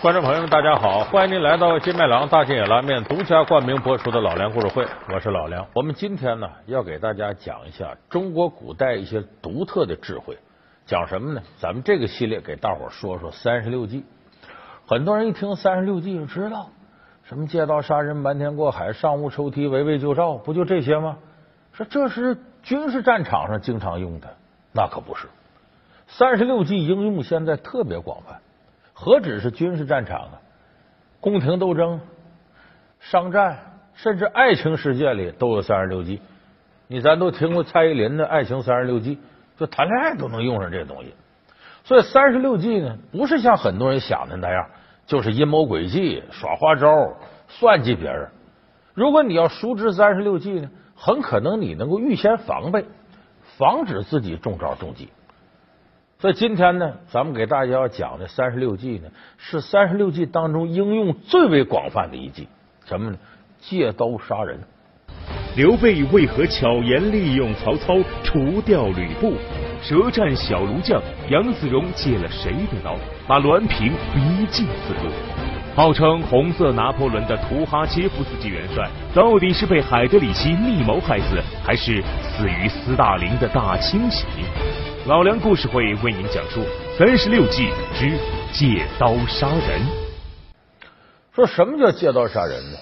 观众朋友们，大家好！欢迎您来到金麦郎大金野拉面独家冠名播出的老梁故事会，我是老梁。我们今天呢，要给大家讲一下中国古代一些独特的智慧。讲什么呢？咱们这个系列给大伙说说三十六计。很多人一听三十六计就知道什么借刀杀人、瞒天过海、上屋抽梯、围魏救赵，不就这些吗？说这是军事战场上经常用的，那可不是。三十六计应用现在特别广泛。何止是军事战场啊，宫廷斗争、商战，甚至爱情世界里都有三十六计。你咱都听过蔡依林的《爱情三十六计》，就谈恋爱都能用上这东西。所以三十六计呢，不是像很多人想的那样，就是阴谋诡计、耍花招、算计别人。如果你要熟知三十六计呢，很可能你能够预先防备，防止自己中招中计。所以今天呢，咱们给大家要讲的三十六计呢，是三十六计当中应用最为广泛的一计，什么呢？借刀杀人。刘备为何巧言利用曹操除掉吕布？舌战小卢将杨子荣借了谁的刀，把栾平逼近四路？号称红色拿破仑的图哈切夫斯基元帅，到底是被海德里希密谋害死，还是死于斯大林的大清洗？老梁故事会为您讲述三十六计之借刀杀人。说什么叫借刀杀人呢？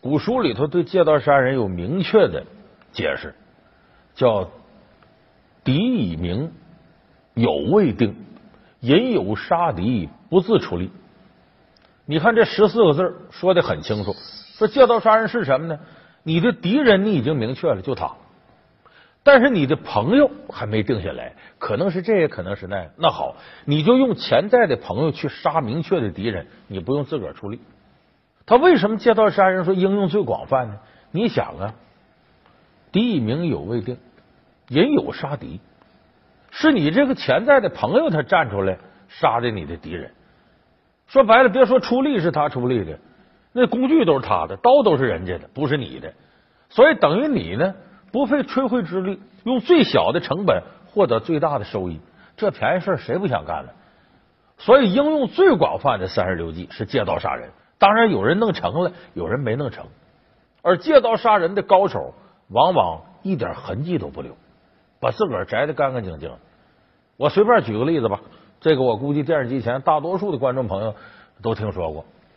古书里头对借刀杀人有明确的解释，叫敌已明，有未定，引有杀敌，不自出力。你看这十四个字说的很清楚。说借刀杀人是什么呢？你的敌人你已经明确了，就他。但是你的朋友还没定下来，可能是这，也可能是那。那好，你就用潜在的朋友去杀明确的敌人，你不用自个儿出力。他为什么借刀杀人说应用最广泛呢？你想啊，敌已明有未定，人有杀敌，是你这个潜在的朋友他站出来杀的你的敌人。说白了，别说出力是他出力的，那工具都是他的，刀都是人家的，不是你的，所以等于你呢。不费吹灰之力，用最小的成本获得最大的收益，这便宜事谁不想干呢？所以应用最广泛的三十六计是借刀杀人。当然有人弄成了，有人没弄成。而借刀杀人的高手，往往一点痕迹都不留，把自个儿摘的干干净净。我随便举个例子吧，这个我估计电视机前大多数的观众朋友都听说过。